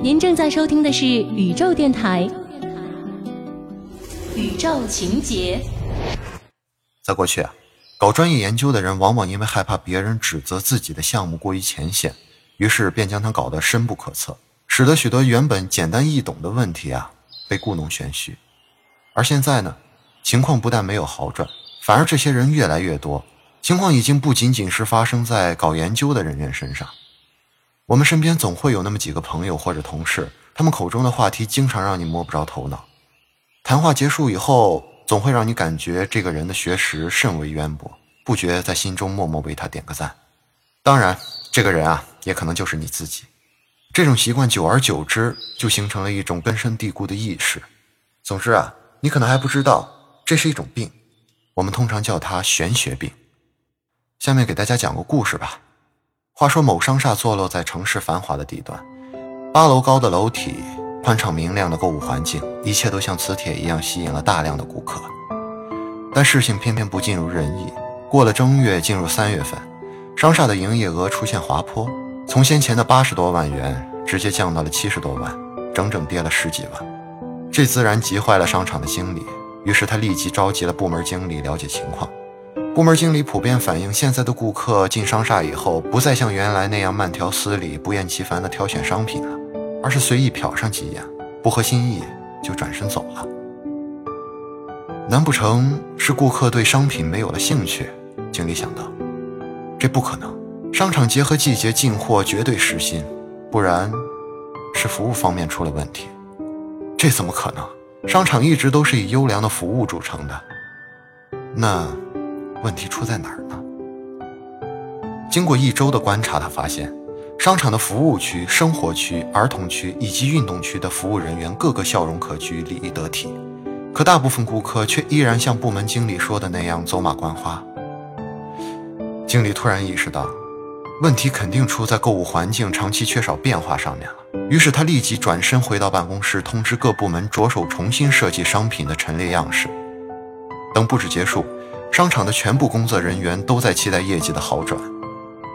您正在收听的是宇宙电台。宇宙情节。在过去啊，搞专业研究的人往往因为害怕别人指责自己的项目过于浅显，于是便将它搞得深不可测，使得许多原本简单易懂的问题啊被故弄玄虚。而现在呢，情况不但没有好转，反而这些人越来越多。情况已经不仅仅是发生在搞研究的人员身上，我们身边总会有那么几个朋友或者同事，他们口中的话题经常让你摸不着头脑。谈话结束以后，总会让你感觉这个人的学识甚为渊博，不觉在心中默默为他点个赞。当然，这个人啊，也可能就是你自己。这种习惯久而久之，就形成了一种根深蒂固的意识。总之啊，你可能还不知道，这是一种病，我们通常叫它玄学病。下面给大家讲个故事吧。话说某商厦坐落在城市繁华的地段，八楼高的楼体，宽敞明亮的购物环境，一切都像磁铁一样吸引了大量的顾客。但事情偏偏不尽如人意。过了正月，进入三月份，商厦的营业额出现滑坡，从先前的八十多万元直接降到了七十多万，整整跌了十几万。这自然急坏了商场的经理，于是他立即召集了部门经理了解情况。部门经理普遍反映，现在的顾客进商厦以后，不再像原来那样慢条斯理、不厌其烦地挑选商品了，而是随意瞟上几眼，不合心意就转身走了。难不成是顾客对商品没有了兴趣？经理想到，这不可能。商场结合季节进货绝对实心，不然，是服务方面出了问题。这怎么可能？商场一直都是以优良的服务著称的。那？问题出在哪儿呢？经过一周的观察，他发现，商场的服务区、生活区、儿童区以及运动区的服务人员个个笑容可掬、礼仪得体，可大部分顾客却依然像部门经理说的那样走马观花。经理突然意识到，问题肯定出在购物环境长期缺少变化上面了。于是他立即转身回到办公室，通知各部门着手重新设计商品的陈列样式。等布置结束。商场的全部工作人员都在期待业绩的好转，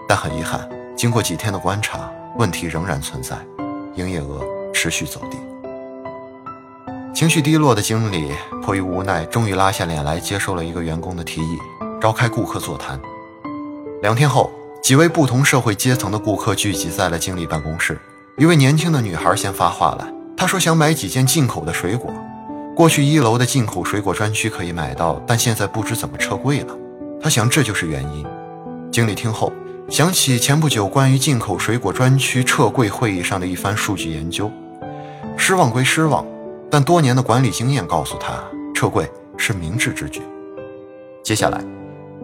但很遗憾，经过几天的观察，问题仍然存在，营业额持续走低。情绪低落的经理迫于无奈，终于拉下脸来接受了一个员工的提议，召开顾客座谈。两天后，几位不同社会阶层的顾客聚集在了经理办公室。一位年轻的女孩先发话了，她说想买几件进口的水果。过去一楼的进口水果专区可以买到，但现在不知怎么撤柜了。他想这就是原因。经理听后想起前不久关于进口水果专区撤柜会议上的一番数据研究，失望归失望，但多年的管理经验告诉他，撤柜是明智之举。接下来，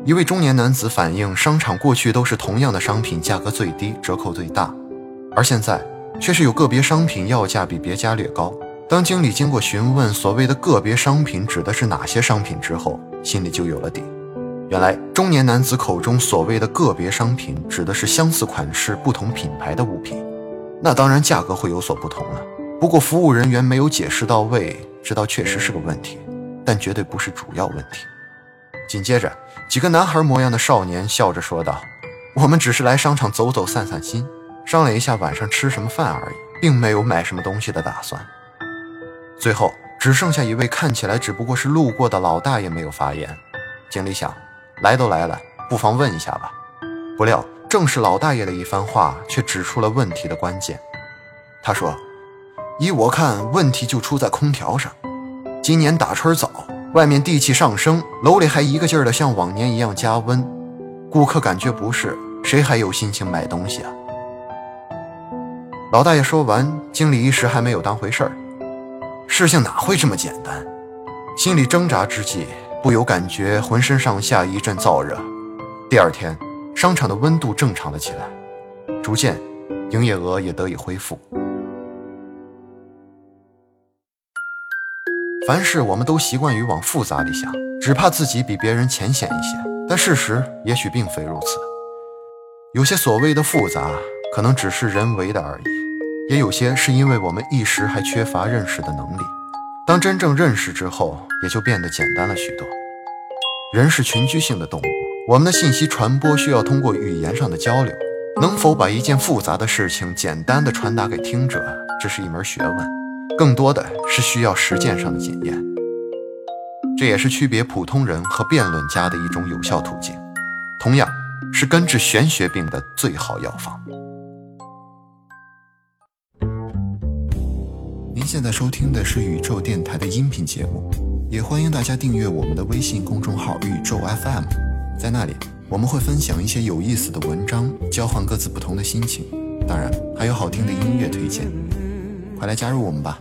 一位中年男子反映，商场过去都是同样的商品价格最低，折扣最大，而现在却是有个别商品要价比别家略高。当经理经过询问所谓的个别商品指的是哪些商品之后，心里就有了底。原来中年男子口中所谓的个别商品指的是相似款式、不同品牌的物品，那当然价格会有所不同了。不过服务人员没有解释到位，这倒确实是个问题，但绝对不是主要问题。紧接着，几个男孩模样的少年笑着说道：“我们只是来商场走走、散散心，商量一下晚上吃什么饭而已，并没有买什么东西的打算。”最后只剩下一位看起来只不过是路过的老大爷没有发言。经理想，来都来了，不妨问一下吧。不料正是老大爷的一番话，却指出了问题的关键。他说：“依我看，问题就出在空调上。今年打春早，外面地气上升，楼里还一个劲儿的像往年一样加温，顾客感觉不适，谁还有心情买东西啊？”老大爷说完，经理一时还没有当回事儿。事情哪会这么简单？心里挣扎之际，不由感觉浑身上下一阵燥热。第二天，商场的温度正常了起来，逐渐，营业额也得以恢复。凡事我们都习惯于往复杂里想，只怕自己比别人浅显一些。但事实也许并非如此，有些所谓的复杂，可能只是人为的而已。也有些是因为我们一时还缺乏认识的能力，当真正认识之后，也就变得简单了许多。人是群居性的动物，我们的信息传播需要通过语言上的交流，能否把一件复杂的事情简单的传达给听者，这是一门学问，更多的是需要实践上的检验。这也是区别普通人和辩论家的一种有效途径，同样是根治玄学病的最好药方。您现在收听的是宇宙电台的音频节目，也欢迎大家订阅我们的微信公众号“宇宙 FM”。在那里，我们会分享一些有意思的文章，交换各自不同的心情，当然还有好听的音乐推荐。快来加入我们吧！